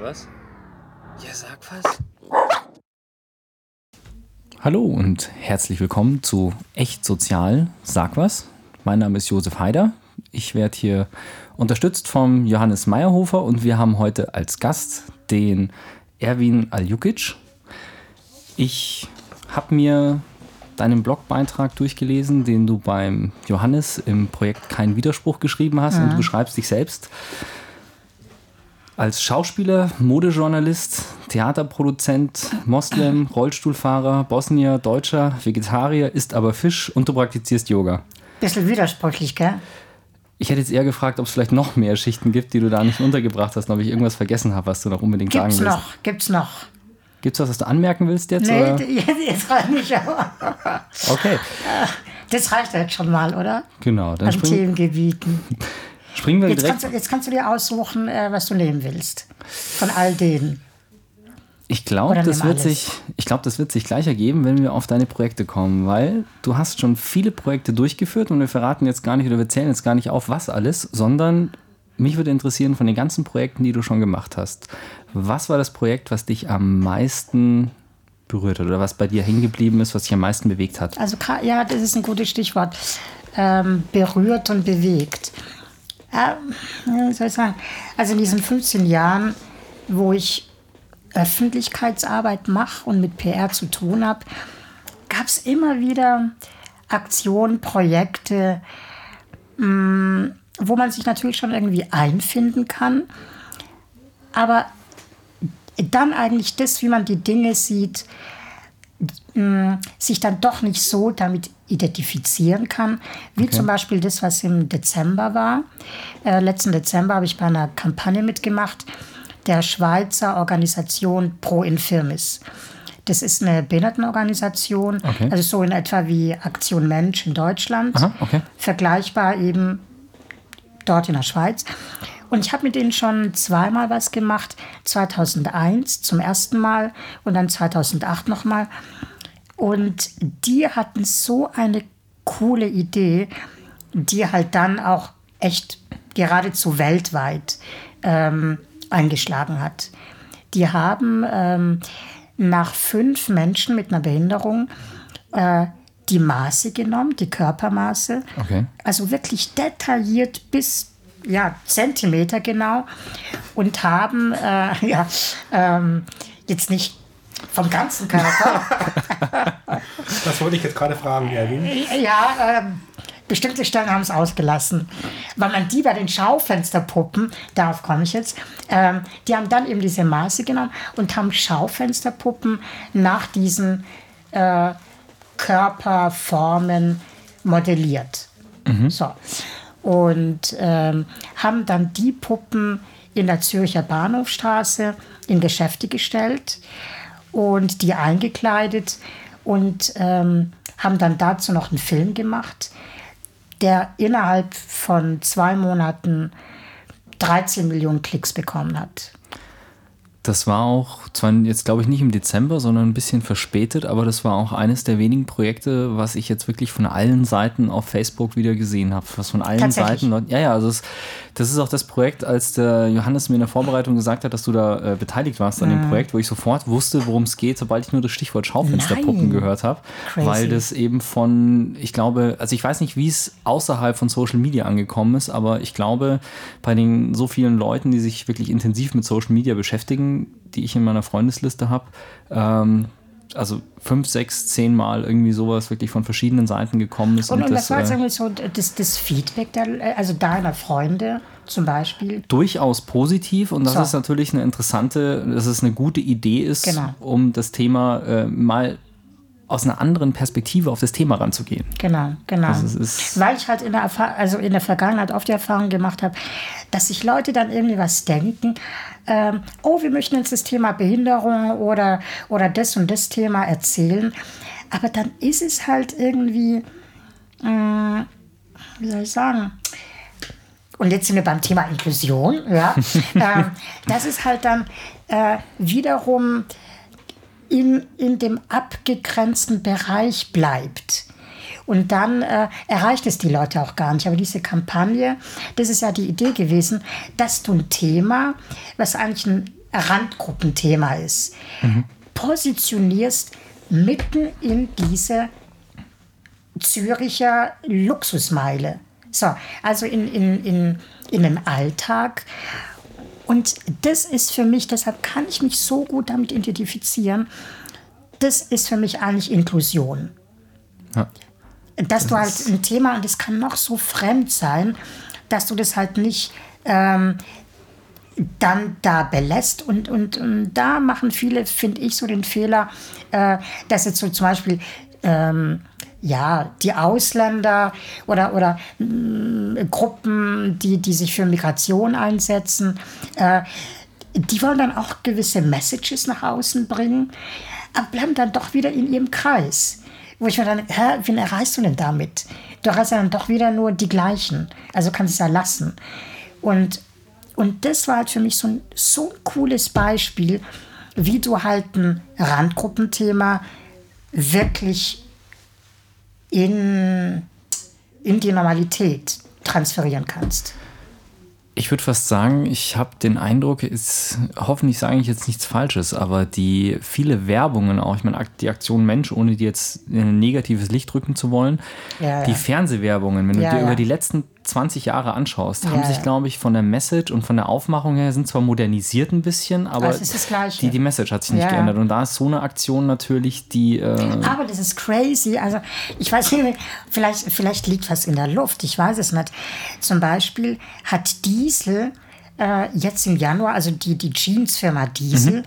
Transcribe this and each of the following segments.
was? Ja, sag was. Hallo und herzlich willkommen zu Echt Sozial. Sag was. Mein Name ist Josef Haider. Ich werde hier unterstützt vom Johannes Meyerhofer und wir haben heute als Gast den Erwin Aljukic. Ich habe mir deinen Blogbeitrag durchgelesen, den du beim Johannes im Projekt Kein Widerspruch geschrieben hast und du beschreibst dich selbst als Schauspieler, Modejournalist, Theaterproduzent, Moslem, Rollstuhlfahrer, Bosnier, Deutscher, Vegetarier, isst aber Fisch und du praktizierst Yoga. Bisschen widersprüchlich, gell? Ich hätte jetzt eher gefragt, ob es vielleicht noch mehr Schichten gibt, die du da nicht untergebracht hast und ob ich irgendwas vergessen habe, was du noch unbedingt Gibt's sagen willst. noch, gibt's noch. Gibt es was, was du anmerken willst jetzt? Nee, oder? jetzt, reicht nicht, aber Okay, das reicht jetzt schon mal, oder? genau. Dann An Themengebieten. Springen wir Jetzt direkt. kannst, du, jetzt kannst du dir aussuchen, äh, was du nehmen willst. Von all denen. Ich glaube, das wird sich, ich glaube, das wird sich gleich ergeben, wenn wir auf deine Projekte kommen, weil du hast schon viele Projekte durchgeführt und wir verraten jetzt gar nicht oder wir zählen jetzt gar nicht auf, was alles, sondern mich würde interessieren von den ganzen Projekten, die du schon gemacht hast. Was war das Projekt, was dich am meisten berührt hat oder was bei dir hängen geblieben ist, was dich am meisten bewegt hat? Also, ja, das ist ein gutes Stichwort. Ähm, berührt und bewegt. Ja, wie soll ich sagen? Also, in diesen 15 Jahren, wo ich Öffentlichkeitsarbeit mache und mit PR zu tun habe, gab es immer wieder Aktionen, Projekte, mh, wo man sich natürlich schon irgendwie einfinden kann. Aber dann eigentlich das, wie man die Dinge sieht, mh, sich dann doch nicht so damit identifizieren kann, wie zum Beispiel das, was im Dezember war. Äh, letzten Dezember habe ich bei einer Kampagne mitgemacht, der Schweizer Organisation Pro Infirmis. Das ist eine Behindertenorganisation, Okay. also so in etwa wie Aktion Mensch in Deutschland. Aha, okay. Vergleichbar eben dort in der Schweiz. Und ich habe mit denen schon zweimal was gemacht. 2001 zum ersten Mal und dann 2008 nochmal. Und die hatten so eine coole Idee, die halt dann auch echt geradezu weltweit ähm, eingeschlagen hat. Die haben ähm, nach fünf Menschen mit einer Behinderung äh, die Maße genommen, die Körpermaße. Okay. Also wirklich detailliert bis ja, Zentimeter genau und haben äh, ja, ähm, jetzt nicht vom ganzen Körper, Das wollte ich jetzt gerade fragen, Erwin. ja, ähm, bestimmte Stellen haben es ausgelassen, weil man die bei den Schaufensterpuppen, darauf komme ich jetzt, ähm, die haben dann eben diese Maße genommen und haben Schaufensterpuppen nach diesen äh, Körperformen modelliert. So. Und ähm, haben dann die Puppen in der Zürcher Bahnhofstraße in Geschäfte gestellt und die eingekleidet und ähm, haben dann dazu noch einen Film gemacht, der innerhalb von zwei Monaten 13 Millionen Klicks bekommen hat. Das war auch, zwar jetzt glaube ich nicht im Dezember, sondern ein bisschen verspätet, aber das war auch eines der wenigen Projekte, was ich jetzt wirklich von allen Seiten auf Facebook wieder gesehen habe. Was von allen? Seiten. Ja, ja, also es, das ist auch das Projekt, als der Johannes mir in der Vorbereitung gesagt hat, dass du da äh, beteiligt warst an dem Projekt, wo ich sofort wusste, worum es geht, sobald ich nur das Stichwort Schaufensterpuppen gehört habe. Weil das eben von, ich glaube, also ich weiß nicht, wie es außerhalb von Social Media angekommen ist, aber ich glaube, bei den so vielen Leuten, die sich wirklich intensiv mit Social Media beschäftigen, die ich in meiner Freundesliste habe, ähm, also fünf, sechs, zehn Mal irgendwie sowas wirklich von verschiedenen Seiten gekommen ist. Und, und das war jetzt äh, irgendwie so das, das Feedback der, also deiner Freunde zum Beispiel. durchaus positiv und das So. ist natürlich eine interessante, dass es eine gute Idee ist, Genau. um das Thema äh, mal aus einer anderen Perspektive auf das Thema ranzugehen. Genau, genau. Also Weil ich halt in der, also in der Vergangenheit oft die Erfahrung gemacht habe, dass sich Leute dann irgendwie was denken, ähm, oh, wir möchten uns das Thema Behinderung oder, oder das und das Thema erzählen. Aber dann ist es halt irgendwie, äh, wie soll ich sagen, und jetzt sind wir beim Thema Inklusion, ja, ähm, das ist halt dann äh, wiederum in, in dem abgegrenzten Bereich bleibt. Und dann äh, erreicht es die Leute auch gar nicht. Aber diese Kampagne, das ist ja die Idee gewesen, dass du ein Thema, was eigentlich ein Randgruppenthema ist, positionierst mitten in diese Züricher Luxusmeile. So, also in, in, in, in dem Alltag. Und das ist für mich, deshalb kann ich mich so gut damit identifizieren, das ist für mich eigentlich Inklusion. Ja. Dass du halt ein Thema, und das kann noch so fremd sein, dass du das halt nicht ähm, dann da belässt. Und, und, und da machen viele, finde ich, so den Fehler, äh, dass jetzt so zum Beispiel ähm, ja, die Ausländer oder, oder mh, Gruppen, die, die sich für Migration einsetzen, äh, die wollen dann auch gewisse Messages nach außen bringen, aber bleiben dann doch wieder in ihrem Kreis. Wo ich mir dann, hä, wen erreichst du denn damit? Du erreichst ja dann doch wieder nur die gleichen. Also kannst du es ja lassen. Und, und das war halt für mich so ein, so ein cooles Beispiel, wie du halt ein Randgruppenthema wirklich in, in die Normalität transferieren kannst. Ich würde fast sagen, ich habe den Eindruck, ist, hoffentlich sage ich jetzt nichts Falsches, aber die viele Werbungen auch, ich meine, die Aktion Mensch, ohne die jetzt in ein negatives Licht drücken zu wollen, Ja, die ja. Fernsehwerbungen, wenn du Ja, dir ja. über die letzten 20 Jahre anschaust, haben Ja, sich, ja. glaube ich, von der Message und von der Aufmachung her sind zwar modernisiert ein bisschen, aber Gleiche. die, die Message hat sich nicht Ja, geändert. Und da ist so eine Aktion natürlich, die. Äh, Aber das ist crazy. Also ich weiß nicht, vielleicht, vielleicht liegt was in der Luft. Ich weiß es nicht. Zum Beispiel hat Diesel äh, jetzt im Januar, also die, die Jeans-Firma Diesel,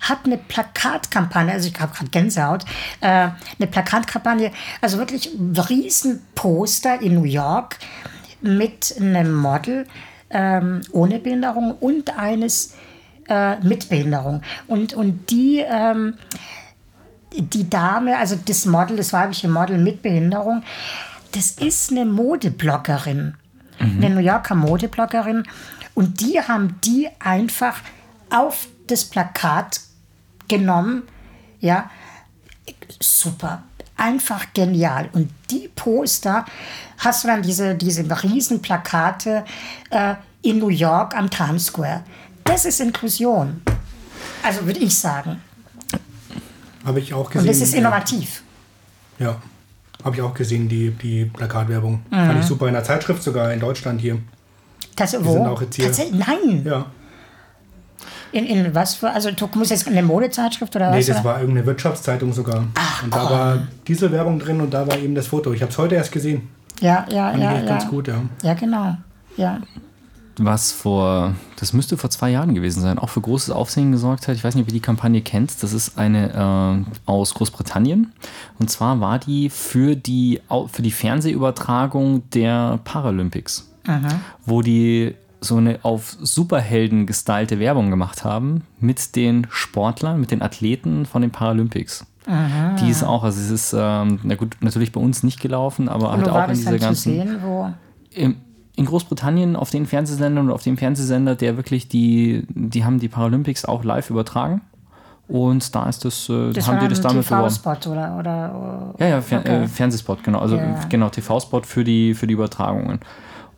hat eine Plakatkampagne, also ich habe gerade Gänsehaut, äh, eine Plakatkampagne, also wirklich ein Riesenposter in New York mit einem Model ähm, ohne Behinderung und eines äh, mit Behinderung. Und, und die ähm, die Dame, also das Model, das weibliche Model mit Behinderung, das ist eine Modebloggerin, eine New Yorker Modebloggerin. Und die haben die einfach auf das Plakat genommen. Ja, super. Einfach genial. Und die Poster hast du dann diese, diese riesen Plakate äh, in New York am Times Square. Das ist Inklusion. Also würde ich sagen. Habe ich auch gesehen. Und das ist innovativ. Ja, habe ich auch gesehen, die, die Plakatwerbung. Mhm. Fand ich super in der Zeitschrift sogar in Deutschland hier. Das, wo? sind auch jetzt hier- Tatsächlich? Nein. Ja. In, in was für, also du musst jetzt eine Modezeitschrift oder Nee, was? das oder? war irgendeine Wirtschaftszeitung sogar. Ach, und da komm. war Dieselwerbung drin und da war eben das Foto. Ich habe es heute erst gesehen. Ja, ja, Fand ja, ich ja. ganz gut, ja. Ja, genau. Ja. was vor, das müsste vor zwei Jahren gewesen sein, auch für großes Aufsehen gesorgt hat. Ich weiß nicht, ob ihr die Kampagne kennt. Das ist eine äh, aus Großbritannien. Und zwar war die für die, für die Fernsehübertragung der Paralympics, wo die so eine auf Superhelden gestylte Werbung gemacht haben mit den Sportlern, mit den Athleten von den Paralympics. Die ist auch, also es ist, ähm, na gut, natürlich bei uns nicht gelaufen, aber Und halt auch in dieser dann zu ganzen sehen? Wo? im, in Großbritannien auf den Fernsehsendern und auf dem Fernsehsender, der wirklich die, die haben die Paralympics auch live übertragen. Und da ist das, äh, Das haben die das damit beworben. TV-Spot oder, oder Ja, ja, Fer Okay. äh, Fernsehspot, genau. Also Ja. genau, TV-Spot für die, für die Übertragungen.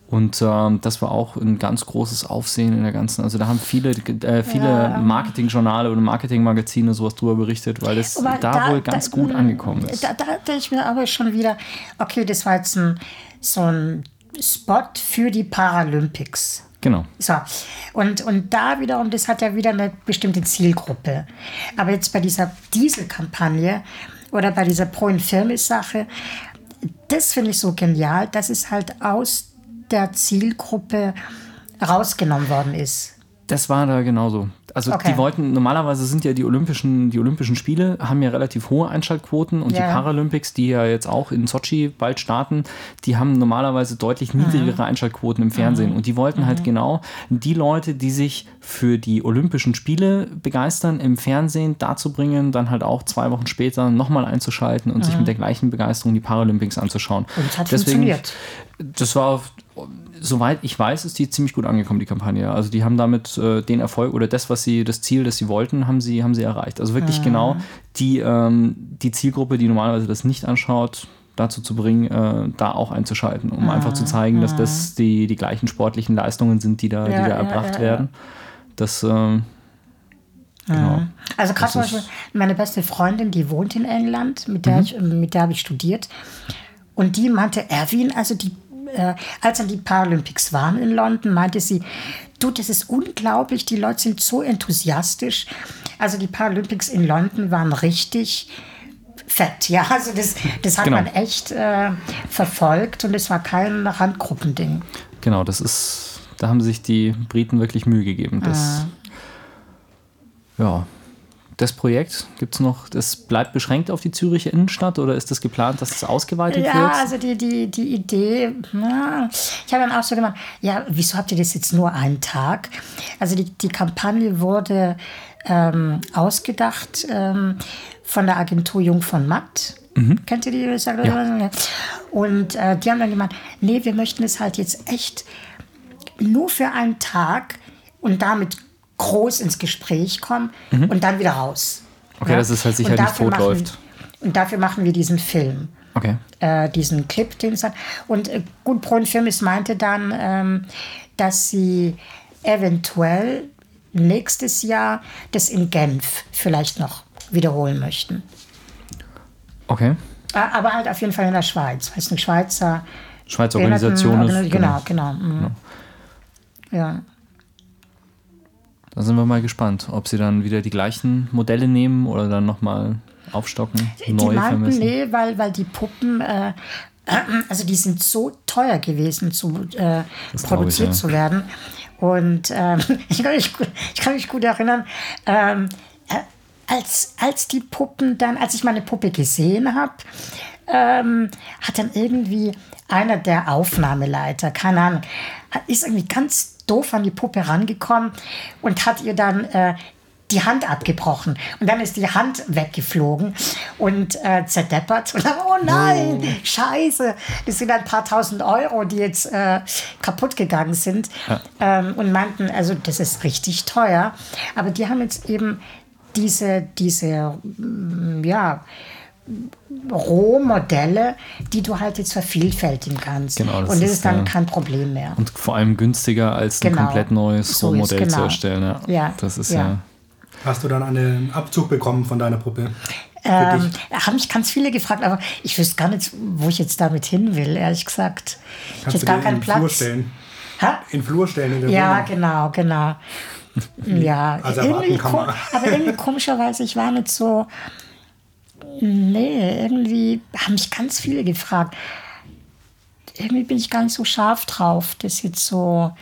Und ähm, das war auch ein ganz großes Aufsehen in der ganzen. Also da haben viele, äh, viele Ja. Marketingjournale oder Marketingmagazine sowas drüber berichtet, weil das Aber da, wohl ganz gut mh, angekommen ist. Da, da denke ich mir aber schon wieder, okay, das war jetzt ein, so ein Spot für die Paralympics. Genau. So, und, und da wiederum, das hat ja wieder eine bestimmte Zielgruppe. Aber jetzt bei dieser Dieselkampagne oder bei dieser Pro-in-Firmis-Sache, das finde ich so genial, dass es halt aus der Zielgruppe rausgenommen worden ist. Das war da genauso. Also Okay. die wollten, normalerweise sind ja die Olympischen, die Olympischen Spiele, haben ja relativ hohe Einschaltquoten und Ja. die Paralympics, die ja jetzt auch in Sochi bald starten, die haben normalerweise deutlich niedrigere Einschaltquoten im Fernsehen. Und die wollten halt genau die Leute, die sich für die Olympischen Spiele begeistern, im Fernsehen dazu bringen, dann halt auch zwei Wochen später nochmal einzuschalten und sich mit der gleichen Begeisterung die Paralympics anzuschauen. Und es hat funktioniert. Das war, soweit ich weiß, ist die ziemlich gut angekommen, die Kampagne. Also die haben damit äh, den Erfolg oder das, was sie, das Ziel, das sie wollten, haben sie, haben sie erreicht. Also wirklich genau die, ähm, die Zielgruppe, die normalerweise das nicht anschaut, dazu zu bringen, äh, da auch einzuschalten, um einfach zu zeigen, dass das die, die gleichen sportlichen Leistungen sind, die da, Ja, die da ja, erbracht ja, werden. Das, ähm, Genau. Also gerade zum Beispiel meine beste Freundin, die wohnt in England, mit der, ich, mit der habe ich studiert. Und die meinte, Erwin, also die, äh, als dann die Paralympics waren in London, meinte sie, du, das ist unglaublich, die Leute sind so enthusiastisch. Also die Paralympics in London waren richtig fett, ja. Also das, das hat Genau. man echt äh, verfolgt und es war kein Randgruppending. Genau, das ist, da haben sich die Briten wirklich Mühe gegeben. Das, ja, das Projekt gibt es noch, das bleibt beschränkt auf die Züricher Innenstadt oder ist das geplant, dass das ausgeweitet Ja, wird? also die, die, die Idee, na, ich habe dann auch so gemacht, ja, wieso habt ihr das jetzt nur einen Tag? Also die, die Kampagne wurde ähm, ausgedacht ähm, von der Agentur Jung von Matt. Kennt ihr die? Ja. Und äh, die haben dann gemeint, nee, wir möchten es halt jetzt echt nur für einen Tag und damit groß ins Gespräch kommen und dann wieder raus. Okay, dass es halt sicher nicht tot läuft. Und dafür machen wir diesen Film Okay. äh, diesen Clip, den es hat. Und äh, gut, Brun Firmis meinte dann, ähm, dass sie eventuell nächstes Jahr das in Genf vielleicht noch wiederholen möchten. Okay. Äh, Aber halt auf jeden Fall in der Schweiz, es eine Schweizer Schweizer Organisation ist. Genau, genau. mhm. Ja. Da sind wir mal gespannt, ob sie dann wieder die gleichen Modelle nehmen oder dann nochmal aufstocken, Die neu meinten, vermessen. nee, weil, weil die Puppen, äh, also die sind so teuer gewesen, zu, äh, produziert ich, ja. zu werden. Und ähm, ich, kann mich, gut- ich kann mich gut erinnern, ähm, äh, als, als die Puppen dann, als ich meine Puppe gesehen habe, ähm, hat dann irgendwie einer der Aufnahmeleiter, keine Ahnung, ist irgendwie ganz doof an die Puppe rangekommen und hat ihr dann äh, die Hand abgebrochen. Und dann ist die Hand weggeflogen und äh, zerdeppert. Und dann, oh nein, scheiße, das sind ein paar tausend Euro, die jetzt äh, kaputt gegangen sind. Ähm, und meinten, also das ist richtig teuer. Aber die haben jetzt eben diese, diese mm, ja, Rohmodelle, die du halt jetzt vervielfältigen kannst. Genau, das und das ist, ist dann ja- kein Problem mehr. Und vor allem günstiger als ein Genau. komplett neues So Rohmodell zu genau. erstellen. Ja. Ja, Das ist ja. ja. Hast du dann einen Abzug bekommen von deiner Puppe? Für Ähm, dich? da haben mich ganz viele gefragt, aber ich wüsste gar nicht, wo ich jetzt damit hin will, ehrlich gesagt. ich Kannst hätte du gar dir keinen in den Flur Platz. stellen? Hä? In Flur stellen in der Ja, Wohnung? genau, genau. Ja, Also irgendwie aber irgendwie komischerweise, ich war nicht so. Nee, irgendwie haben mich ganz viele gefragt. Irgendwie bin ich gar nicht so scharf drauf, das jetzt so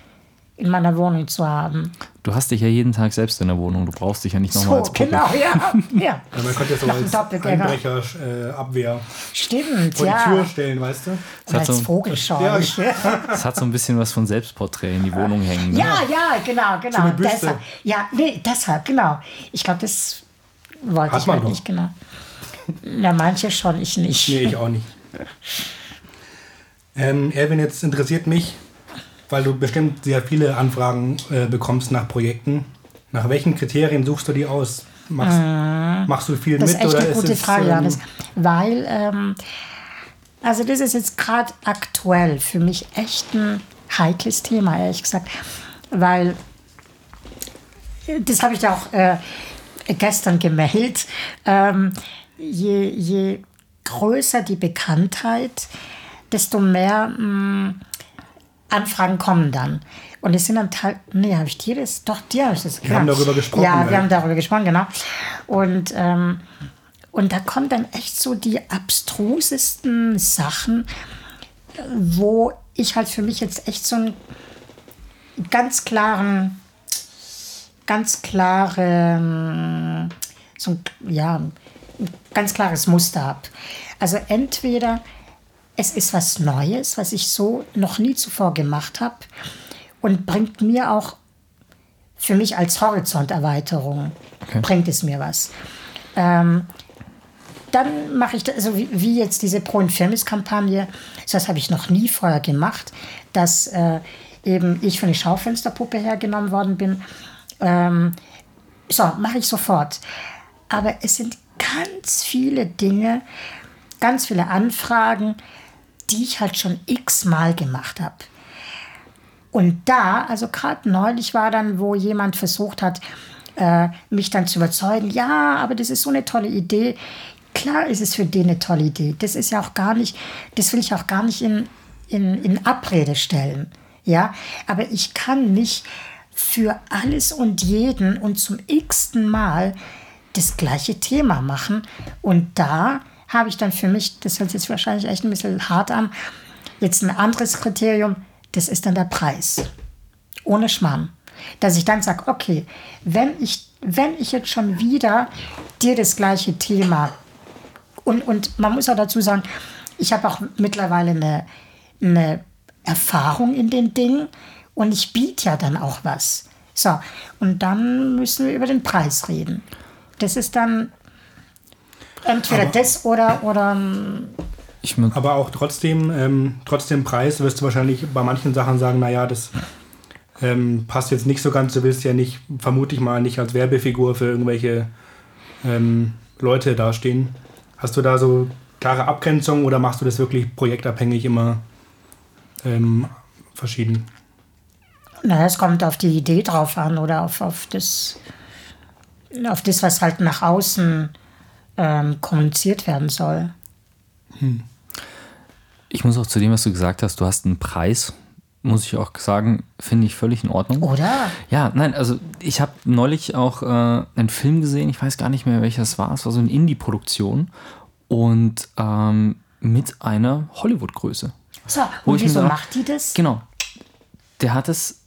in meiner Wohnung zu haben. Du hast dich ja jeden Tag selbst in der Wohnung. Du brauchst dich ja nicht nochmal So, als Puppe. genau, ja. ja. Ja, man könnte so Noch ein als. Einbrecherabwehr äh, Abwehr Stimmt, vor ja. die Tür stellen, weißt du? Und als so- Vogelscheuch. Ja. Das hat so ein bisschen was von Selbstporträt in die Wohnung hängen. Ne? Ja, ja, genau, genau. deshalb, ja, nee, deshalb, genau. Ich glaube, das wollte Hat ich halt doch. nicht, genau. Na, manche schon, ich nicht. Nee, ich auch nicht. Ähm, Erwin, jetzt interessiert mich, weil du bestimmt sehr viele Anfragen äh, bekommst nach Projekten. Nach welchen Kriterien suchst du die aus? Machst, machst du viel Äh, Das mit ist echt eine gute Frage, ähm, Johannes. Weil, ähm, also das ist jetzt gerade aktuell für mich echt ein heikles Thema, ehrlich gesagt. Weil, äh, das habe ich ja auch äh, gestern gemeldet, ähm, je, je größer die Bekanntheit, desto mehr mh, Anfragen kommen dann. Und es sind dann Teil, nee, habe ich dir das? Doch, dir habe ich das. Wir haben darüber gesprochen, Ja, wir haben darüber gesprochen, genau. Und, ähm, und da kommen dann echt so die abstrusesten Sachen, wo ich halt für mich jetzt echt so einen ganz klaren, ganz klaren, so ein, ja, ganz klares Muster habe. Also entweder es ist was Neues, was ich so noch nie zuvor gemacht habe und bringt mir auch für mich als Horizonterweiterung, bringt es mir was. Ähm, dann mache ich, das, also wie, wie jetzt diese Pro Infirmis-Kampagne, das habe ich noch nie vorher gemacht, dass äh, eben ich von der Schaufensterpuppe hergenommen worden bin. Ähm, so, mache ich sofort. Aber es sind ganz viele Dinge, ganz viele Anfragen, die ich halt schon x-mal gemacht habe. Und da, also gerade neulich war dann, wo jemand versucht hat, äh, mich dann zu überzeugen, ja, aber das ist so eine tolle Idee. Klar ist es für den eine tolle Idee. Das ist ja auch gar nicht, das will ich auch gar nicht in, in, in Abrede stellen. Ja, aber ich kann nicht für alles und jeden und zum x-ten Mal das gleiche Thema machen. Und da habe ich dann für mich, das hört sich jetzt wahrscheinlich echt ein bisschen hart an, jetzt ein anderes Kriterium, das ist dann der Preis. Ohne Schmarrn. Dass ich dann sage, okay, wenn ich, wenn ich jetzt schon wieder dir das gleiche Thema und, und man muss auch dazu sagen, ich habe auch mittlerweile eine, eine Erfahrung in den Dingen und ich biete ja dann auch was. So, und dann müssen wir über den Preis reden. Das ist dann entweder Aber- das oder, oder Ich mu- Aber auch trotzdem, ähm, trotzdem Preis wirst du wahrscheinlich bei manchen Sachen sagen, naja, das ähm, passt jetzt nicht so ganz. Du willst ja nicht, vermute ich mal, nicht als Werbefigur für irgendwelche ähm, Leute dastehen. Hast du da so klare Abgrenzungen oder machst du das wirklich projektabhängig immer ähm, verschieden? naja, es kommt auf die Idee drauf an oder auf, auf, das, auf das, was halt nach außen ähm, kommuniziert werden soll. ich muss auch zu dem, was du gesagt hast, du hast einen Preis, muss ich auch sagen, finde ich völlig in Ordnung. Oder? Ja, nein, also ich habe neulich auch äh, einen Film gesehen, ich weiß gar nicht mehr, welcher es war. Es war so eine Indie-Produktion und ähm, mit einer Hollywood-Größe. So, und wieso macht die das? Genau. Der hat es,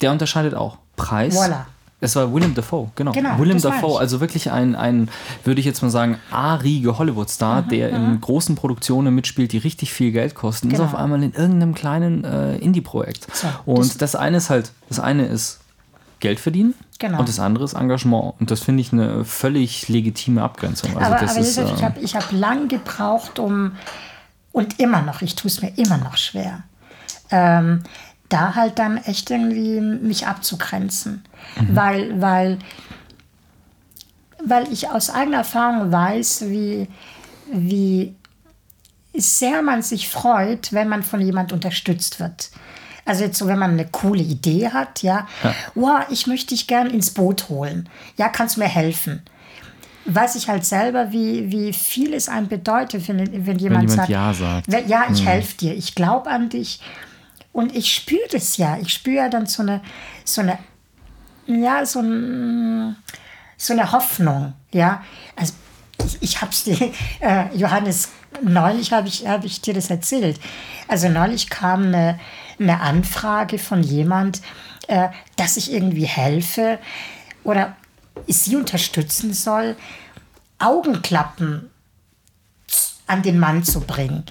der unterscheidet auch. Preis. Voilà. Es war William Dafoe, genau. Genau, meine Dafoe, also wirklich ein, ein würde ich jetzt mal sagen, A-riege Hollywood-Star, Mhm, der in großen Produktionen mitspielt, die richtig viel Geld kosten, ist Genau. auf einmal in irgendeinem kleinen äh, Indie-Projekt. So, und das- das, eine ist halt, das eine ist Geld verdienen Genau. und das andere ist Engagement. Und das finde ich eine völlig legitime Abgrenzung. Also aber das aber ist, ich äh, habe ich hab lang gebraucht, um, und immer noch, ich tue es mir immer noch schwer, ähm, da halt dann echt irgendwie mich abzugrenzen. Weil, weil, weil ich aus eigener Erfahrung weiß, wie, wie sehr man sich freut, wenn man von jemand unterstützt wird. Also jetzt so, wenn man eine coole Idee hat, ja, wow, ich möchte dich gern ins Boot holen. Ja, kannst du mir helfen? Weiß ich halt selber, wie, wie viel es einem bedeutet, wenn, wenn jemand, jemand sagt, Ja sagt. "Wenn- Ja, ich helfe dir, ich glaube an dich. Und ich spüre das ja. Ich spüre ja dann so eine, so eine, ja, so, ein, so eine Hoffnung. Ja, also ich, ich habe äh, Johannes, neulich habe ich, hab ich dir das erzählt. Also neulich kam eine, eine Anfrage von jemand, äh, dass ich irgendwie helfe oder sie unterstützen soll, Augenklappen an den Mann zu bringen.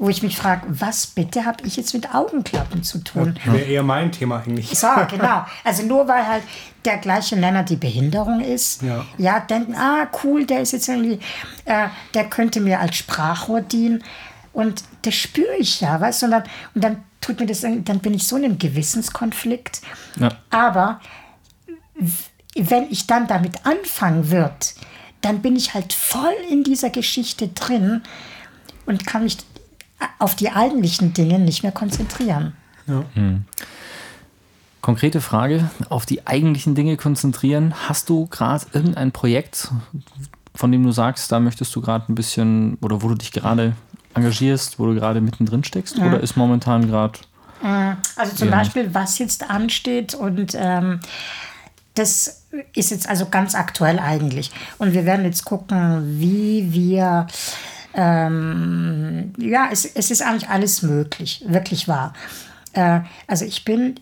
Wo ich mich frage, was bitte habe ich jetzt mit Augenklappen zu tun? Wäre eher mein Thema eigentlich. So, genau. Also nur weil halt der gleiche Nenner die Behinderung ist, Ja. denken, ah, cool, der ist jetzt irgendwie, äh, der könnte mir als Sprachrohr dienen. Und das spüre ich ja, weißt du? Und dann, und dann tut mir das, dann bin ich so in einem Gewissenskonflikt. Ja. Aber wenn ich dann damit anfangen würde, dann bin ich halt voll in dieser Geschichte drin und kann mich auf die eigentlichen Dinge nicht mehr konzentrieren. Konkrete Frage, auf die eigentlichen Dinge konzentrieren. Hast du gerade irgendein Projekt, von dem du sagst, da möchtest du gerade ein bisschen, oder wo du dich gerade engagierst, wo du gerade mittendrin steckst? Oder ist momentan gerade. Also zum Ja. Beispiel, was jetzt ansteht und ähm, das ist jetzt also ganz aktuell eigentlich. Und wir werden jetzt gucken, wie wir, ähm, ja, es, es ist eigentlich alles möglich, wirklich wahr. Äh, also ich bin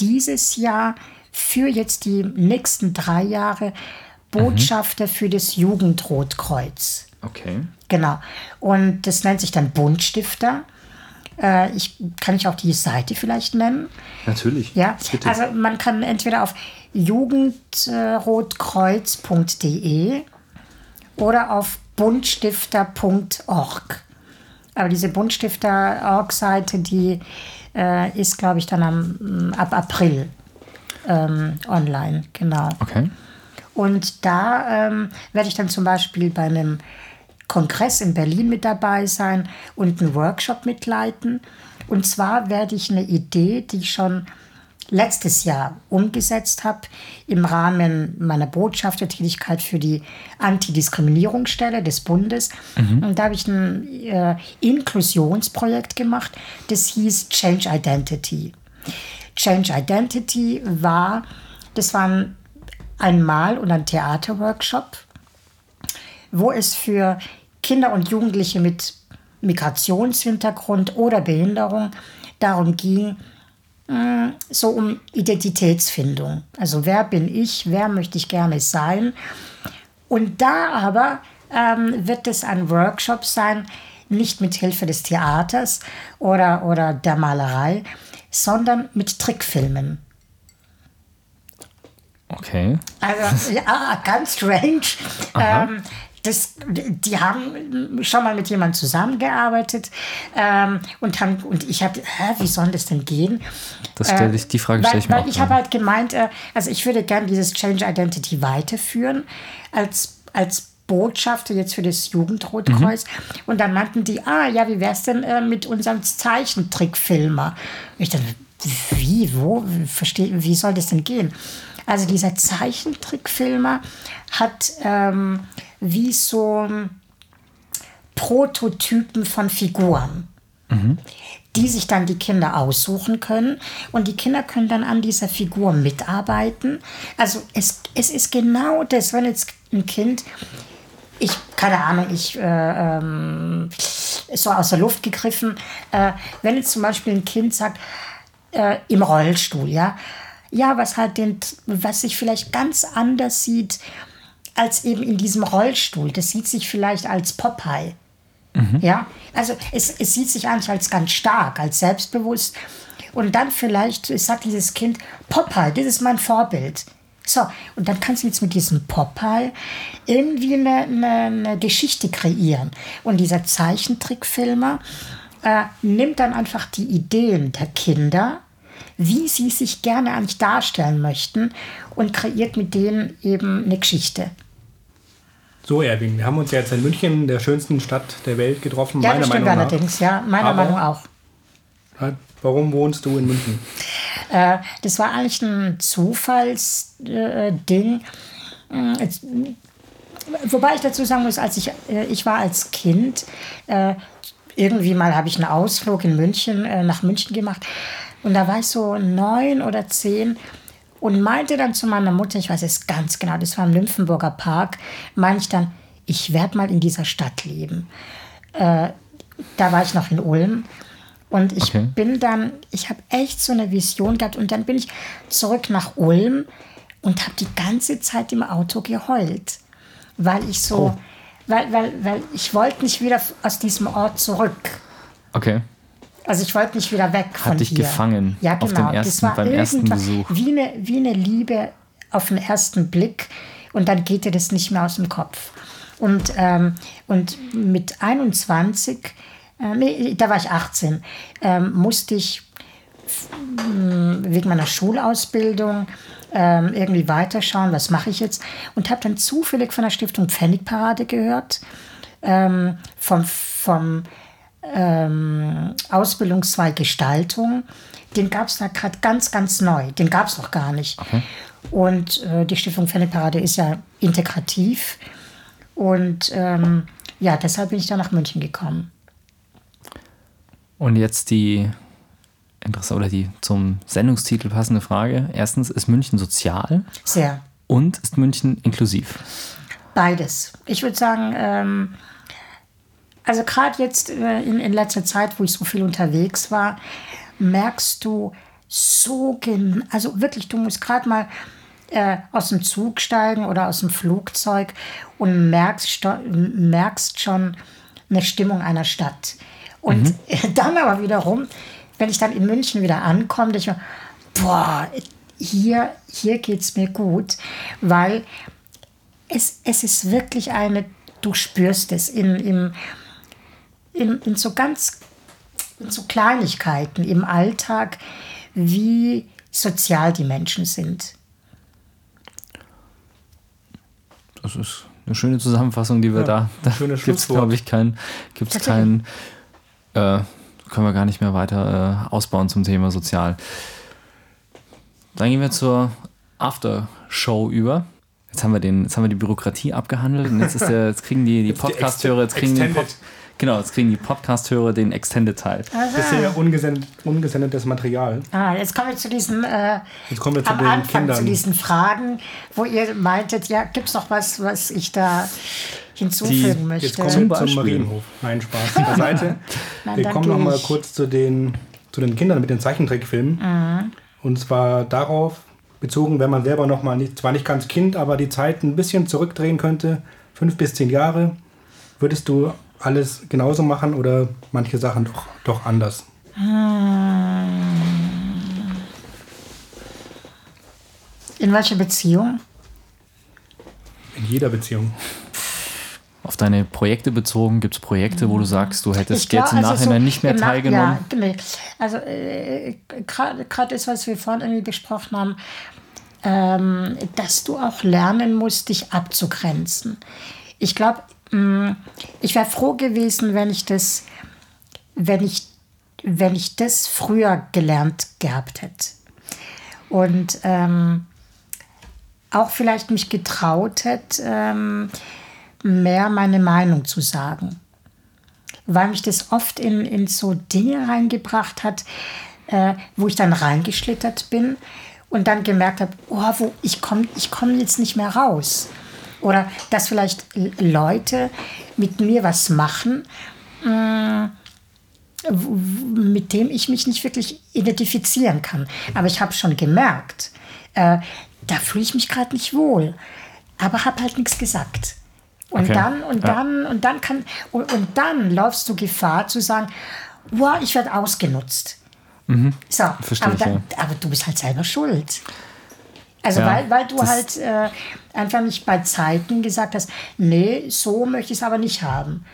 dieses Jahr für jetzt die nächsten drei Jahre Botschafter für das Jugendrotkreuz. Okay. Genau. Und das nennt sich dann Buntstifter. Äh, ich, kann ich auch die Seite vielleicht nennen? Natürlich. Ja, Bitte. also man kann entweder auf jugendrotkreuz.de oder auf buntstifter.org. Aber diese Buntstifter.org-Seite, die äh, ist, glaube ich, dann am, ab April ähm, online. Genau. okay. Und da ähm, werde ich dann zum Beispiel bei einem Kongress in Berlin mit dabei sein und einen Workshop mitleiten. Und zwar werde ich eine Idee, die ich schon letztes Jahr umgesetzt habe im Rahmen meiner Botschaftertätigkeit für die Antidiskriminierungsstelle des Bundes. Und da habe ich ein äh, Inklusionsprojekt gemacht, das hieß Change Identity. Change Identity war, das war ein, Mal- und ein Theaterworkshop, wo es für Kinder und Jugendliche mit Migrationshintergrund oder Behinderung darum ging, so um Identitätsfindung. Also wer bin ich, wer möchte ich gerne sein. Und da aber ähm, wird es ein Workshop sein, nicht mit Hilfe des Theaters oder, oder der Malerei, sondern mit Trickfilmen. Okay. Also, ja, ganz strange. Ähm, das, die haben schon mal mit jemandem zusammengearbeitet ähm, und, haben, und ich habe, wie soll das denn gehen? Das stell ich- die Frage weil, stell ich mir weil auch ich habe halt gemeint, äh, also ich würde gerne dieses Change Identity weiterführen als, als Botschafter jetzt für das Jugendrotkreuz. Und dann meinten die, ah ja, wie wär's denn äh, mit unserem Zeichentrickfilmer? Und ich dachte, wie, wo, verstehe, wie soll das denn gehen? Also dieser Zeichentrickfilmer hat ähm, wie so Prototypen von Figuren, die sich dann die Kinder aussuchen können. Und die Kinder können dann an dieser Figur mitarbeiten. Also es, es ist genau das, wenn jetzt ein Kind, ich, keine Ahnung, ich, äh, ähm, so aus der Luft gegriffen, äh, wenn jetzt zum Beispiel ein Kind sagt, äh, im Rollstuhl, ja, ja, was halt den, was sich vielleicht ganz anders sieht als eben in diesem Rollstuhl. Das sieht sich vielleicht als Popeye. Ja, also es, es sieht sich eigentlich als ganz stark, als selbstbewusst. Und dann vielleicht sagt dieses Kind, Popeye, das ist mein Vorbild. So, und dann kannst du jetzt mit diesem Popeye irgendwie eine, eine, eine Geschichte kreieren. Und dieser Zeichentrickfilmer äh, nimmt dann einfach die Ideen der Kinder, wie sie sich gerne eigentlich darstellen möchten und kreiert mit denen eben eine Geschichte. So, Erwin, wir haben uns ja jetzt in München, der schönsten Stadt der Welt, getroffen. Ja, meiner das stimmt Meinung nach. allerdings, ja, meiner Aber- Meinung auch. Warum wohnst du in München? Äh, das war eigentlich ein Zufallsding. Äh, Wobei ich dazu sagen muss, als ich, äh, ich war als Kind, irgendwie mal habe ich einen Ausflug in München, nach München gemacht. Und da war ich so neun oder zehn und meinte dann zu meiner Mutter, ich weiß es ganz genau, das war im Nymphenburger Park, meinte ich dann, ich werde mal in dieser Stadt leben. Äh, da war ich noch in Ulm. Und ich Okay. bin dann, ich habe echt so eine Vision gehabt und dann bin ich zurück nach Ulm und habe die ganze Zeit im Auto geheult, weil ich so, Oh. weil, weil, weil ich wollte nicht wieder aus diesem Ort zurück. Okay. Also ich wollte nicht wieder weg von dich hier. gefangen ja, auf genau. den ersten- das war beim ersten Besuch. Wie eine, wie eine Liebe auf den ersten Blick und dann geht dir das nicht mehr aus dem Kopf. Und, ähm, und mit 21, äh, nee, da war ich 18, ähm, musste ich f- m, wegen meiner Schulausbildung ähm, irgendwie weiterschauen, was mache ich jetzt. Und habe dann zufällig von der Stiftung Pfennigparade gehört, ähm, vom, vom ähm, Ausbildungszweig Gestaltung. Den gab es da gerade ganz, ganz neu. Den gab es noch gar nicht. Und äh, die Stiftung Pfennigparade ist ja integrativ. Und ähm, ja, deshalb bin ich dann nach München gekommen. Und jetzt die interessante oder die zum Sendungstitel passende Frage. Erstens, ist München sozial Sehr. und ist München inklusiv? Beides. Ich würde sagen, ähm, also gerade jetzt äh, in, in letzter Zeit, wo ich so viel unterwegs war, merkst du so, also wirklich, du musst gerade mal äh, aus dem Zug steigen oder aus dem Flugzeug und merkst, merkst schon eine Stimmung einer Stadt. Und dann aber wiederum, wenn ich dann in München wieder ankomme, denke ich mir, boah, hier, hier geht es mir gut, weil es, es ist wirklich eine, du spürst es in, in, in, in so ganz in so Kleinigkeiten im Alltag, wie sozial die Menschen sind. Das ist eine schöne Zusammenfassung, die wir da. Da schönes gibt es, glaube ich, kein, gibt's Tatsächlich. kein, äh, können wir gar nicht mehr weiter äh, ausbauen zum Thema sozial. Dann gehen wir zur Aftershow über. Jetzt haben wir, den, jetzt haben wir die Bürokratie abgehandelt und jetzt, ist der, jetzt kriegen die, die Podcast-Hörer, jetzt kriegen die Pod. Genau, jetzt kriegen die Podcast-Hörer den Extended-Teil. Bisher ungesendet, ungesendetes Material. Ah, jetzt kommen wir zu diesen, äh, Jetzt kommen wir zu am den Anfang Kindern. zu diesen Fragen, wo ihr meintet, ja, gibt es noch was, was ich da hinzufügen Die- möchte? Jetzt kommen Zum wir zum. Marienhof. Nein, Spaß beiseite. Nein, wir kommen noch mal ich. kurz zu den, zu den Kindern mit den Zeichentrickfilmen. Mhm. Und zwar darauf bezogen, wenn man selber noch mal, nicht, zwar nicht ganz Kind, aber die Zeit ein bisschen zurückdrehen könnte, fünf bis zehn Jahre, würdest du alles genauso machen oder manche Sachen doch, doch anders? In welcher Beziehung? In jeder Beziehung. Auf deine Projekte bezogen, gibt es Projekte, wo du sagst, du hättest glaub, jetzt im also Nachhinein so nicht mehr teilgenommen? Ja, nee. Also äh, gerade das, was wir vorhin irgendwie besprochen haben, ähm, dass du auch lernen musst, dich abzugrenzen. Ich glaube, ich wäre froh gewesen, wenn ich das, wenn ich, wenn ich das früher gelernt gehabt hätte. Und ähm, auch vielleicht mich getraut hätte, ähm, mehr meine Meinung zu sagen weil mich das oft in, in so Dinge reingebracht hat, äh, wo ich dann reingeschlittert bin und dann gemerkt habe, oh, ich komme ich komm jetzt nicht mehr raus. Oder dass vielleicht Leute mit mir was machen, w- mit dem ich mich nicht wirklich identifizieren kann. Aber ich habe schon gemerkt, äh, da fühle ich mich gerade nicht wohl. Aber habe halt nichts gesagt. Und Okay. dann und Ja. dann und dann kann und, und dann läufst du Gefahr zu sagen, wow, ich werde ausgenutzt. So, Verstehe aber, ich, dann, ja. aber du bist halt selber schuld. Also Ja, weil, weil du halt äh, einfach nicht bei Zeiten gesagt hast, nee, so möchte ich es aber nicht haben.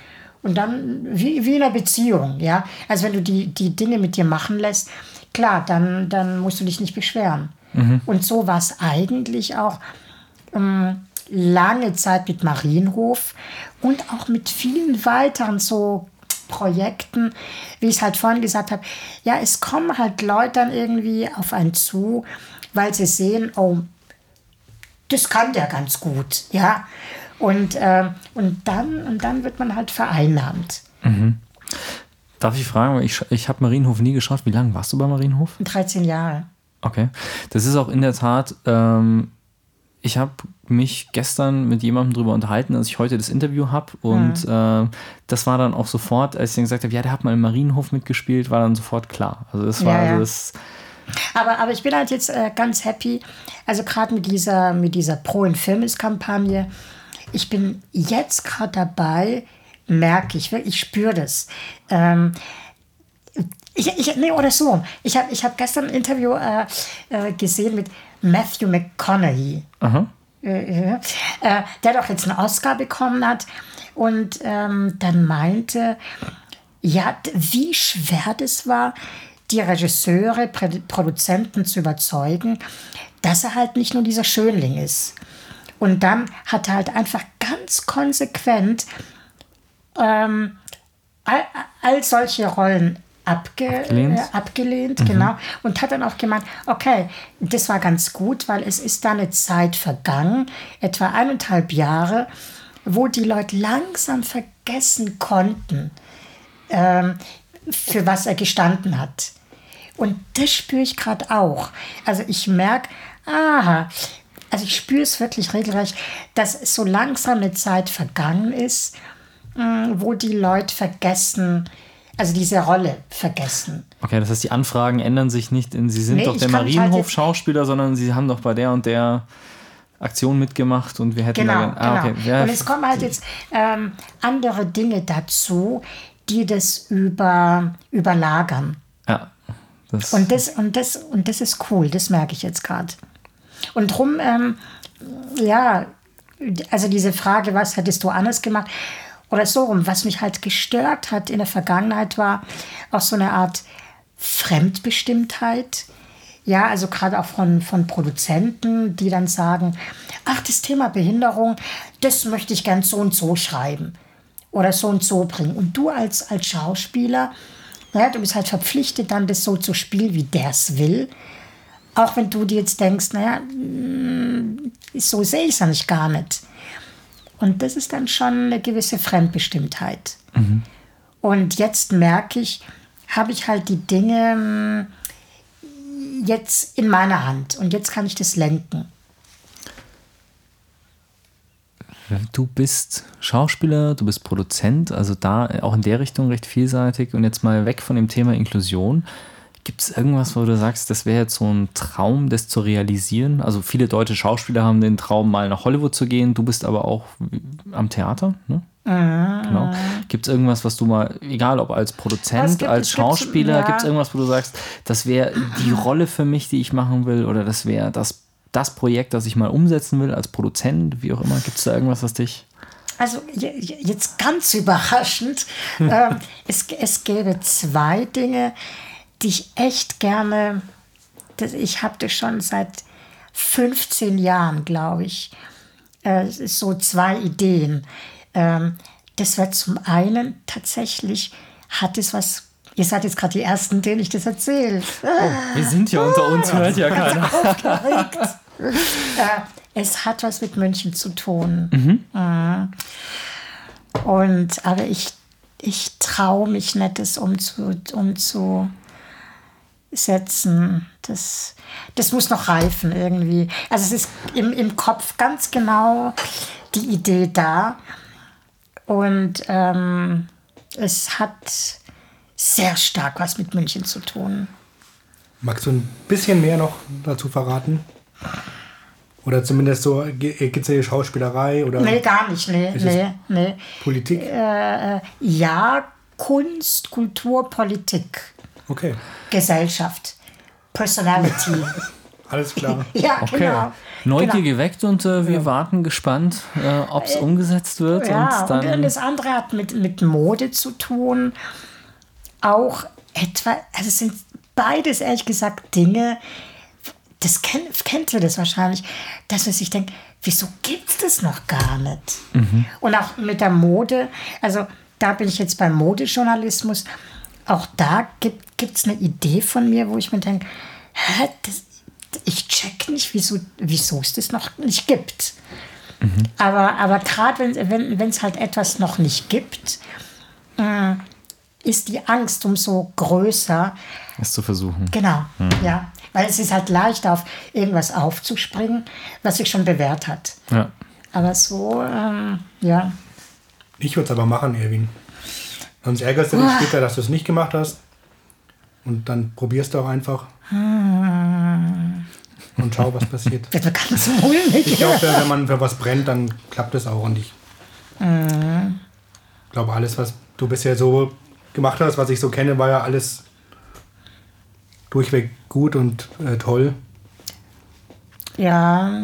Und dann, wie, wie in einer Beziehung, ja. Also wenn du die, die Dinge mit dir machen lässt, klar, dann, dann musst du dich nicht beschweren. Und so war es eigentlich auch ähm, lange Zeit mit Marienhof und auch mit vielen weiteren so Projekten, wie ich es halt vorhin gesagt habe. Ja, es kommen halt Leute dann irgendwie auf einen zu, weil sie sehen, oh, das kann der ganz gut, ja. Und, äh, und, dann, und dann wird man halt vereinnahmt. Darf ich fragen, ich, ich habe Marienhof nie geschaut. Wie lange warst du bei Marienhof? 13 Jahre. Okay. Das ist auch in der Tat, ähm, ich habe mich gestern mit jemandem darüber unterhalten, als ich heute das Interview habe. Und äh, das war dann auch sofort, als ich dann gesagt habe, ja, der hat mal im Marienhof mitgespielt, war dann sofort klar. Also das war Ja, ja. also das. Aber, aber ich bin halt jetzt äh, ganz happy, also gerade mit dieser, mit dieser Pro in Filmes-Kampagne. Ich bin jetzt gerade dabei, merke ich, wirklich, ich spüre das. Ähm, ich, ich, nee, oder so. Ich habe ich hab gestern ein Interview äh, äh, gesehen mit Matthew McConaughey Aha. äh, der doch jetzt einen Oscar bekommen hat und ähm, dann meinte, ja, wie schwer das war, die Regisseure, Produzenten zu überzeugen, dass er halt nicht nur dieser Schönling ist. Und dann hat er halt einfach ganz konsequent ähm, all, all solche Rollen abge, Abgelehnt. Äh, abgelehnt, genau. Und hat dann auch gemeint, okay, das war ganz gut, weil es ist da eine Zeit vergangen, etwa eineinhalb Jahre, wo die Leute langsam vergessen konnten, ähm, für was er gestanden hat. Und das spüre ich gerade auch. Also ich merke, aha, also ich spüre es wirklich regelrecht, dass so langsam eine Zeit vergangen ist, mh, wo die Leute vergessen, also diese Rolle vergessen. Okay, das heißt, die Anfragen ändern sich nicht. In, sie sind Nee, doch der mich halt Marienhof-Schauspieler, sondern sie haben doch bei der und der Aktion mitgemacht und wir hätten Genau, da. Ah, genau. okay. Ja, Und es kommen halt jetzt ähm, andere Dinge dazu, die das über, überlagern. Das, Und das, und, das, und das ist cool, das merke ich jetzt gerade. Und drum, ähm, ja, also diese Frage, was hättest du anders gemacht? Oder so rum, was mich halt gestört hat in der Vergangenheit war auch so eine Art Fremdbestimmtheit. Ja, also gerade auch von, von Produzenten, die dann sagen, ach, das Thema Behinderung, das möchte ich gern so und so schreiben oder so und so bringen. Und du als, als Schauspieler, ja, du bist halt verpflichtet, dann das so zu spielen, wie der es will. Auch wenn du dir jetzt denkst, naja, mm, so sehe ich es eigentlich gar nicht. Und das ist dann schon eine gewisse Fremdbestimmtheit. Und jetzt merke ich, habe ich halt die Dinge mm, jetzt in meiner Hand und jetzt kann ich das lenken. Du bist Schauspieler, du bist Produzent, also da auch in der Richtung recht vielseitig. Und jetzt mal weg von dem Thema Inklusion. Gibt es irgendwas, wo du sagst, das wäre jetzt so ein Traum, das zu realisieren? Also viele deutsche Schauspieler haben den Traum, mal nach Hollywood zu gehen. Du bist aber auch am Theater, ne? Genau. Gibt es irgendwas, was du mal, egal ob als Produzent, gibt- als gibt- Schauspieler, ja. gibt es irgendwas, wo du sagst, das wäre die Rolle für mich, die ich machen will, oder das wäre das, das Projekt, das ich mal umsetzen will als Produzent, wie auch immer. Gibt es da irgendwas, was dich Also je- je- jetzt ganz überraschend, ähm, es, es gäbe zwei Dinge, die ich echt gerne, das, ich habe das schon seit 15 Jahren, glaube ich, äh, so zwei Ideen. Ähm, das wird zum einen tatsächlich, hat es was, ihr seid jetzt gerade die Ersten, denen ich das erzähle. Wir sind ja unter uns, hört ja keiner. Äh, es hat was mit München zu tun. Mhm. Und aber ich, ich traue mich nicht, das umzu, umzusetzen. Das, das muss noch reifen irgendwie. Also es ist im, im Kopf ganz genau die Idee da. Und ähm, es hat sehr stark was mit München zu tun. Magst du ein bisschen mehr noch dazu verraten? Oder zumindest so gibt es hier Schauspielerei oder Nee, gar nicht. Nee, nee, nee. Politik? Ja, Kunst, Kultur, Politik, Okay, Gesellschaft, Personality. alles klar. ja, Okay. genau. Neugier genau. geweckt und äh, wir warten gespannt, äh, ob es umgesetzt wird. Ja, und dann und das andere hat mit, mit Mode zu tun. Auch etwa, also es sind beides ehrlich gesagt Dinge, das kennt, kennt ihr das wahrscheinlich, dass man sich denkt, wieso gibt es das noch gar nicht? Und auch mit der Mode, also da bin ich jetzt beim Modejournalismus, auch da gibt es eine Idee von mir, wo ich mir denke, hä, das, ich check nicht, wieso, wieso es das noch nicht gibt. Aber, aber gerade wenn wenn wenn, es halt etwas noch nicht gibt, äh, ist die Angst umso größer. es zu versuchen. Genau, ja. Weil es ist halt leicht, auf irgendwas aufzuspringen, was sich schon bewährt hat. Ja. Aber so, ähm, ja. Ich würde es aber machen, Erwin. Sonst ärgerst du dich später, dass du es nicht gemacht hast. Und dann probierst du auch einfach. Und schau, was passiert. Das wird ganz mulmig. Ich glaube, wenn man für was brennt, dann klappt es auch. Und ich glaube, alles, was du bisher so gemacht hast, was ich so kenne, war ja alles durchweg gut und äh, toll. Ja.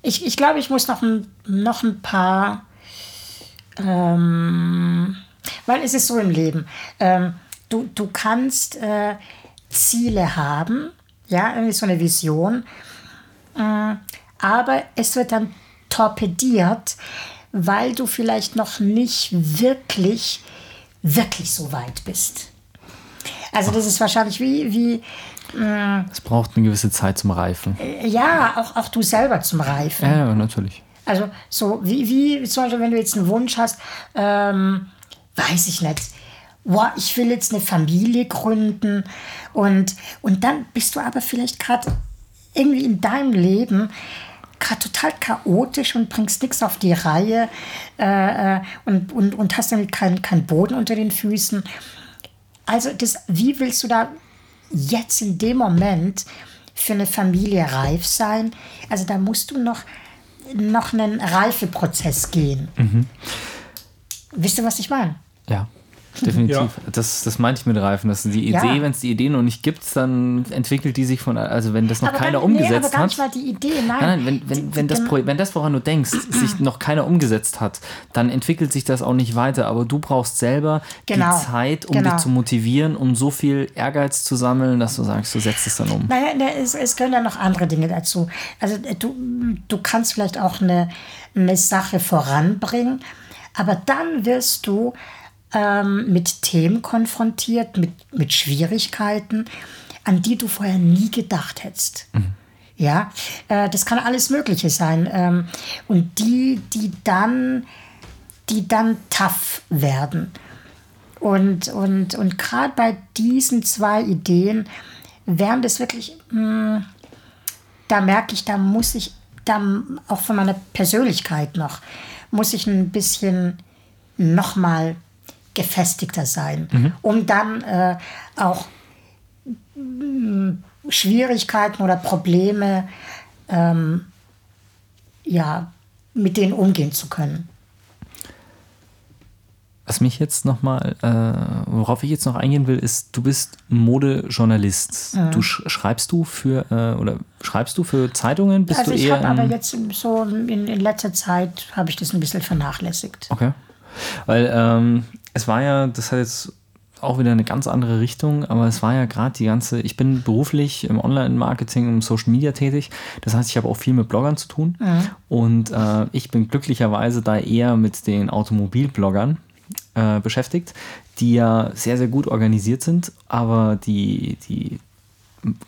Ich, ich glaube, ich muss noch ein, noch ein paar. Ähm, weil es ist so im Leben. Ähm, du, du kannst äh, Ziele haben, ja, irgendwie so eine Vision, äh, aber es wird dann torpediert, weil du vielleicht noch nicht wirklich, wirklich so weit bist. Also das ist wahrscheinlich wie, wie Es braucht eine gewisse Zeit zum Reifen. ja, auch, auch du selber zum Reifen. Ja, natürlich. Also so wie, wie zum Beispiel, wenn du jetzt einen Wunsch hast, ähm, weiß ich nicht, wow, ich will jetzt eine Familie gründen und, und dann bist du aber vielleicht gerade irgendwie in deinem Leben gerade total chaotisch und bringst nichts auf die Reihe äh, äh, und, und, und hast irgendwie keinen kein Boden unter den Füßen. Also das, wie willst du da jetzt in dem Moment für eine Familie reif sein? Also da musst du noch, noch einen Reifeprozess gehen. Wisst ihr, was ich meine? Ja, definitiv. Ja. Das, das meinte ich mit Reifen. Dass die Ja. Idee, wenn es die Idee noch nicht gibt, dann entwickelt die sich von, also wenn das noch keiner gar, nee, aber umgesetzt gar hat. nicht mal die Idee, nein. Nein, nein, wenn, wenn, wenn, das, wenn das, woran du denkst, sich noch keiner umgesetzt hat, dann entwickelt sich das auch nicht weiter. Aber du brauchst selber Genau, die Zeit, um genau. dich zu motivieren, um so viel Ehrgeiz zu sammeln, dass du sagst, du setzt es dann um. Naja, ne, es, es gehören ja noch andere Dinge dazu. Also äh, du, du kannst vielleicht auch eine, eine Sache voranbringen, aber dann wirst du ähm, mit Themen konfrontiert, mit, mit Schwierigkeiten. an die du vorher nie gedacht hättest. Ja, äh, das kann alles Mögliche sein. Ähm, und die, die dann, die dann tough werden. Und, und, und gerade bei diesen zwei Ideen wären das wirklich, mh, da merke ich, da muss ich dann auch von meiner Persönlichkeit noch, muss ich ein bisschen nochmal gefestigter sein, um dann äh, auch mh, Schwierigkeiten oder Probleme ähm, ja, mit denen umgehen zu können. Was mich jetzt nochmal, äh, worauf ich jetzt noch eingehen will, ist, du bist Modejournalist. Du sch schreibst du für äh, oder schreibst du für Zeitungen? Bist also du ich eher habe aber in- jetzt so in, in letzter Zeit habe ich das ein bisschen vernachlässigt. Okay. Weil ähm, es war ja, das hat jetzt auch wieder eine ganz andere Richtung, aber es war ja gerade die ganze, ich bin beruflich im Online-Marketing, im Social Media tätig. Das heißt, ich habe auch viel mit Bloggern zu tun. Und äh, ich bin glücklicherweise da eher mit den Automobilbloggern äh, beschäftigt, die ja sehr, sehr gut organisiert sind, aber die, die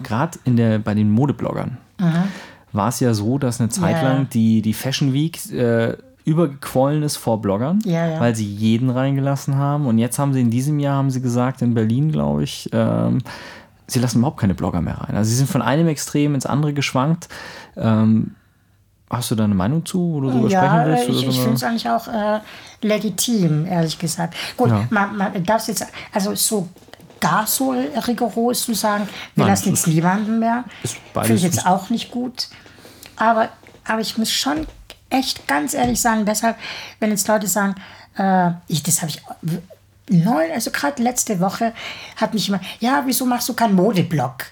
gerade in der, bei den Modebloggern war es ja so, dass eine Zeit ja. lang die, die Fashion Week äh, übergequollen ist vor Bloggern, Ja, ja. weil sie jeden reingelassen haben. Und jetzt haben sie in diesem Jahr, haben sie gesagt, in Berlin, glaube ich, ähm, sie lassen überhaupt keine Blogger mehr rein. Also sie sind von einem Extrem ins andere geschwankt. Ähm, hast du da eine Meinung zu, wo du drüber Ja, sprechen willst? ich, oder ich so? finde es eigentlich auch äh, legitim, ehrlich gesagt. Gut, man, man darf jetzt, also so gar so rigoros zu sagen, wir Nein, lassen jetzt niemanden mehr, ist finde ich jetzt nicht- auch nicht gut. Aber, aber ich muss schon echt ganz ehrlich sagen, deshalb, wenn jetzt Leute sagen, äh, ich, das habe ich neun, also gerade letzte Woche hat mich immer, ja, wieso machst du keinen Modeblog?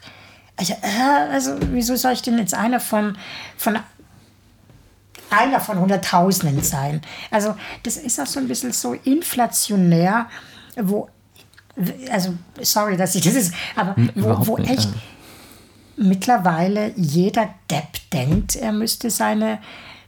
Also, äh, also wieso soll ich denn jetzt einer von, von einer von Hunderttausenden sein. Also das ist auch so ein bisschen so inflationär, wo, also sorry, dass ich das ist, aber wo, überhaupt wo echt mittlerweile jeder Depp denkt, er müsste seine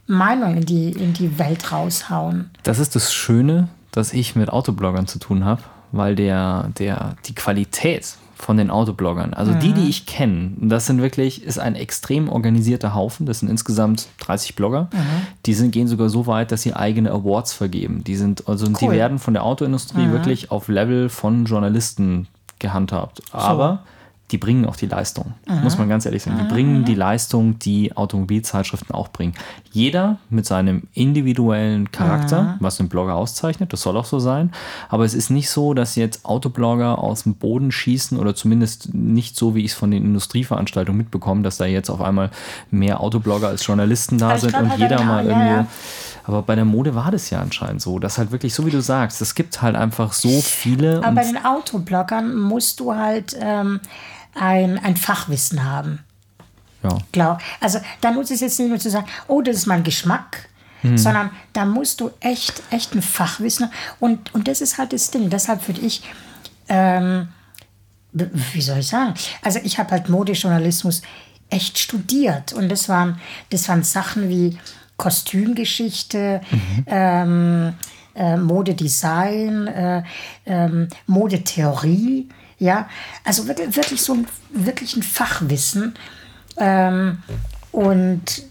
Meinung in die, in die Welt raushauen. Das ist das Schöne, dass ich mit Autobloggern zu tun habe, weil der, der, die Qualität von den Autobloggern, also die, die ich kenne, das sind wirklich, ist ein extrem organisierter Haufen. Das sind insgesamt 30 Blogger. Die sind, gehen sogar so weit, dass sie eigene Awards vergeben. Die sind, also die Cool. werden von der Autoindustrie wirklich auf Level von Journalisten gehandhabt. Aber die bringen auch die Leistung, muss man ganz ehrlich sagen. Die bringen die Leistung, die Automobilzeitschriften auch bringen. Jeder mit seinem individuellen Charakter, was einen Blogger auszeichnet, das soll auch so sein. Aber es ist nicht so, dass jetzt Autoblogger aus dem Boden schießen oder zumindest nicht so, wie ich es von den Industrieveranstaltungen mitbekomme, dass da jetzt auf einmal mehr Autoblogger als Journalisten da sind und halt, jeder mal ja, irgendwie. ja. Aber bei der Mode war das ja anscheinend so, dass halt wirklich, so wie du sagst, es gibt halt einfach so viele. Aber bei den Autobloggern musst du halt ähm, ein, ein Fachwissen haben. ja. Glaub, also da nutzt es jetzt nicht nur zu sagen, oh, das ist mein Geschmack, sondern da musst du echt, echt ein Fachwissen und und das ist halt das Ding. Deshalb würde ich, ähm, wie soll ich sagen, also ich habe halt Modejournalismus echt studiert und das waren, das waren Sachen wie Kostümgeschichte, ähm, äh, Modedesign, äh, ähm, Modetheorie, ja, also wirklich, wirklich so ein, wirklich ein Fachwissen. Ähm, und,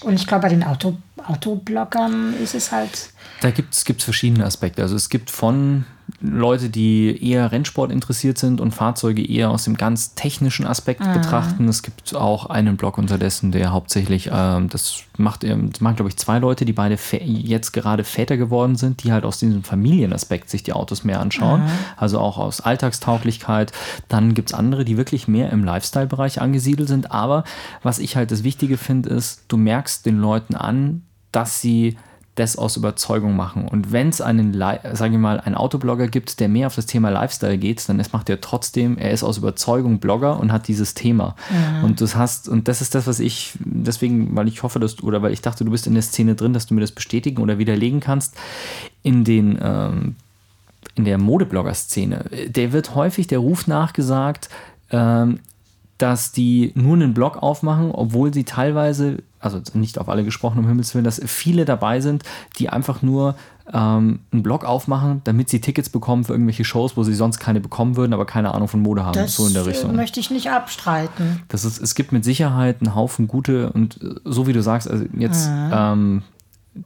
und ich glaube, bei den Auto, Autobloggern ist es halt. Da gibt es verschiedene Aspekte. Also es gibt von Leute, die eher Rennsport interessiert sind und Fahrzeuge eher aus dem ganz technischen Aspekt betrachten. Es gibt auch einen Blog unterdessen, der hauptsächlich, ähm, das macht, ähm, das machen glaube ich zwei Leute, die beide jetzt gerade Väter geworden sind, die halt aus diesem Familienaspekt sich die Autos mehr anschauen. Also auch aus Alltagstauglichkeit. Dann gibt es andere, die wirklich mehr im Lifestyle-Bereich angesiedelt sind. Aber was ich halt das Wichtige finde, ist, du merkst den Leuten an, dass sie das aus Überzeugung machen. Und wenn es einen, sage ich mal, einen Autoblogger gibt, der mehr auf das Thema Lifestyle geht, dann ist, macht er trotzdem, er ist aus Überzeugung Blogger und hat dieses Thema. Und das hast, und das ist das, was ich, deswegen, weil ich hoffe, dass du, oder weil ich dachte, du bist in der Szene drin, dass du mir das bestätigen oder widerlegen kannst, in den, ähm, in der Modeblogger-Szene, der wird häufig der Ruf nachgesagt, ähm, dass die nur einen Blog aufmachen, obwohl sie teilweise, also nicht auf alle gesprochen, um Himmels Willen, dass viele dabei sind, die einfach nur ähm, einen Blog aufmachen, damit sie Tickets bekommen für irgendwelche Shows, wo sie sonst keine bekommen würden, aber keine Ahnung von Mode haben. Das so in der äh, Richtung. möchte ich nicht abstreiten. Das ist, es gibt mit Sicherheit einen Haufen gute und äh, so wie du sagst, also jetzt, Mhm. ähm,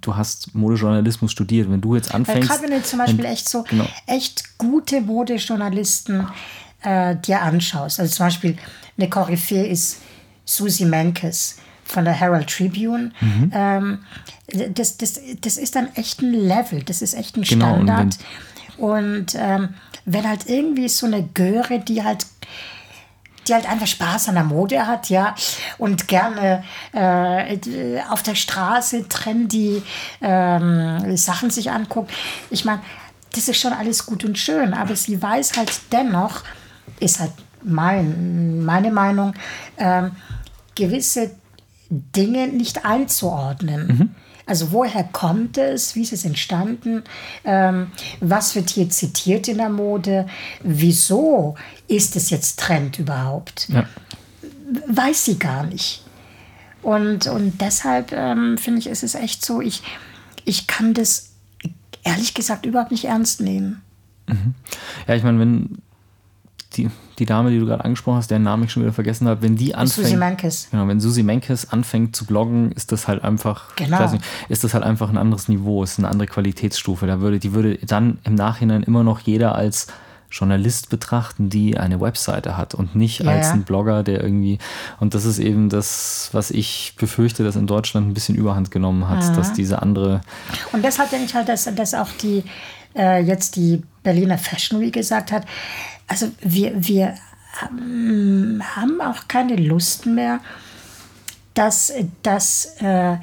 du hast Modejournalismus studiert, wenn du jetzt anfängst. gerade wenn du zum Beispiel echt so genau. echt gute Modejournalisten äh, dir anschaust. Also zum Beispiel eine Koryphäe ist Susie Menkes von der Herald Tribune. Mhm. Ähm, das, das, das ist ein Level, das ist echt ein Genau, und Standard. Und, ähm, wenn halt irgendwie so eine Göre, die halt die halt einfach Spaß an der Mode hat, ja, und gerne äh, auf der Straße trendy ähm, Sachen sich anguckt. Ich meine, das ist schon alles gut und schön, aber sie weiß halt dennoch, ist halt mein, meine Meinung, ähm, gewisse Dinge nicht einzuordnen. Also woher kommt es, wie ist es entstanden, ähm, was wird hier zitiert in der Mode, wieso ist es jetzt Trend überhaupt? Ja. Weiß sie gar nicht. Und, und deshalb ähm, finde ich, ist es echt so, ich, ich kann das ehrlich gesagt überhaupt nicht ernst nehmen. Ja, ich meine, wenn die, die Dame, die du gerade angesprochen hast, deren Namen ich schon wieder vergessen habe, wenn die anfängt. Susi Menkes. Genau, wenn Susi Menkes anfängt zu bloggen, ist das halt einfach, Genau. nicht, ist das halt einfach ein anderes Niveau, ist eine andere Qualitätsstufe. Da würde, die würde dann im Nachhinein immer noch jeder als Journalist betrachten, die eine Webseite hat und nicht Ja, als ein Blogger, der irgendwie, und das ist eben das, was ich befürchte, dass in Deutschland ein bisschen Überhand genommen hat, dass diese andere, Und deshalb denke ich halt, dass, dass auch die äh, jetzt die Berliner Fashion Week gesagt hat, also wir, wir haben, auch keine Lust mehr, dass, dass äh,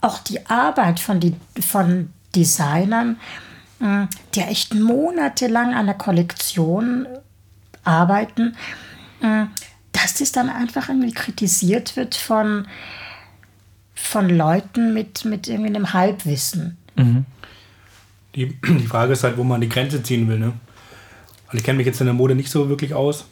auch die Arbeit von, die, von Designern, mh, die echt monatelang an der Kollektion arbeiten, mh, dass das dann einfach irgendwie kritisiert wird von, von Leuten mit, mit irgendwie einem Halbwissen. Die, die Frage ist halt, wo man die Grenze ziehen will. Ne? Also ich kenne mich jetzt in der Mode nicht so wirklich aus.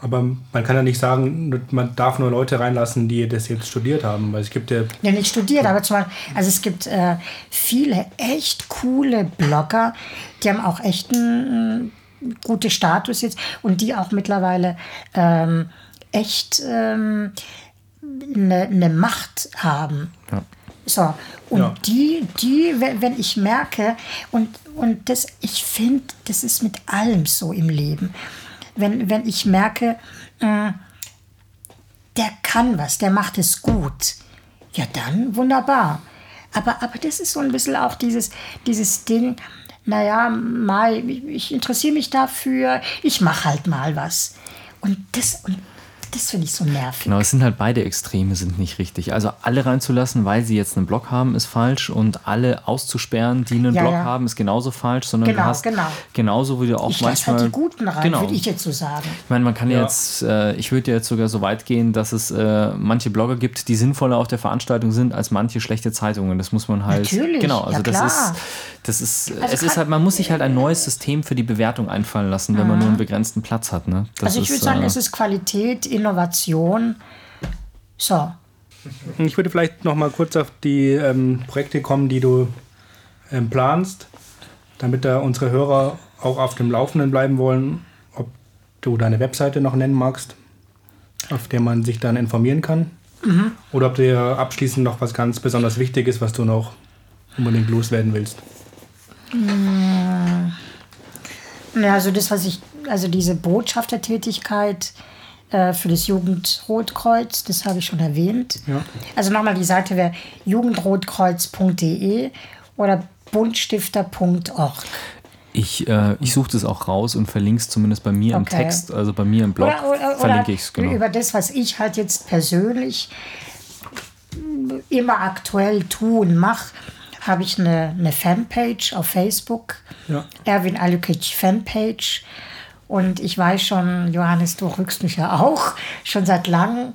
Aber man kann ja nicht sagen, man darf nur Leute reinlassen, die das jetzt studiert haben. Weil es gibt ja Ja, nicht studiert, aber zum Beispiel, also es gibt äh, viele echt coole Blogger, die haben auch echt einen, einen guten Status jetzt und die auch mittlerweile ähm, echt ähm, eine, eine Macht haben. Ja. So, und Ja. die, die, wenn ich merke, und, und das, ich finde, das ist mit allem so im Leben. Wenn, wenn ich merke, äh, der kann was, der macht es gut, ja dann wunderbar. Aber, aber das ist so ein bisschen auch dieses, dieses Ding, naja, Mai, ich, ich interessiere mich dafür, ich mache halt mal was. Und das, und das finde ich so nervig. Genau, es sind halt beide Extreme sind nicht richtig. Also alle reinzulassen, weil sie jetzt einen Blog haben, ist falsch und alle auszusperren, die einen Ja, Blog ja. haben, ist genauso falsch, sondern Genau, du hast genau. genauso wie du auch Ich manchmal halt die Guten rein, genau. würde ich jetzt so sagen. Ich meine, man kann Ja. jetzt, äh, ich würde jetzt sogar so weit gehen, dass es äh, manche Blogger gibt, die sinnvoller auf der Veranstaltung sind als manche schlechte Zeitungen. Das muss man halt. Natürlich, Genau, also ja, das klar. ist, das ist, Also es ist halt, man muss sich halt ein neues System für die Bewertung einfallen lassen, wenn man nur einen begrenzten Platz hat. Ne? Das Also ich ist, würde sagen, äh, es ist Qualität, Innovation. So. Ich würde vielleicht noch mal kurz auf die ähm, Projekte kommen, die du ähm, planst, damit da unsere Hörer auch auf dem Laufenden bleiben wollen, ob du deine Webseite noch nennen magst, auf der man sich dann informieren kann. Oder ob dir abschließend noch was ganz besonders Wichtiges, was du noch unbedingt loswerden willst. Ja, also das, was ich, also diese Botschaftertätigkeit äh, für das Jugendrotkreuz, das habe ich schon erwähnt. Ja. Also nochmal, die Seite wäre jugendrotkreuz.de oder buntstifter.org. Ich, äh, ich suche das auch raus und verlinke es zumindest bei mir im Okay. Text, also bei mir im Blog Oder, oder, verlinke oder ich es, genau. über das, was ich halt jetzt persönlich immer aktuell tue und mache, habe ich eine, eine Fanpage auf Facebook. Ja. Erwin Alukic Fanpage. Und ich weiß schon, Johannes, du rückst mich ja auch schon seit langem.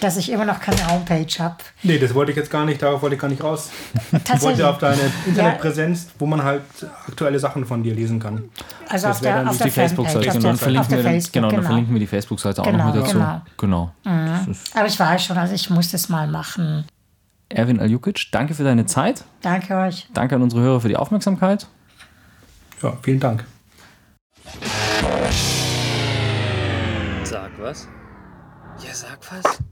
dass ich immer noch keine Homepage habe. Nee, das wollte ich jetzt gar nicht, darauf wollte ich gar nicht raus. Ich wollte auf deine Internetpräsenz, wo man halt aktuelle Sachen von dir lesen kann. Also Das auf wäre der, dann auf die der Facebook-Seite. Der, verlinken wir, Facebook, genau, dann genau. verlinken wir die Facebook-Seite auch Genau, noch mit dazu. genau. Genau. Ist Aber ich weiß schon, also ich muss das mal machen. Erwin Aljukic, danke für deine Zeit. Danke euch. Danke an unsere Hörer für die Aufmerksamkeit. Ja, vielen Dank. Sag was? Ja, sag was.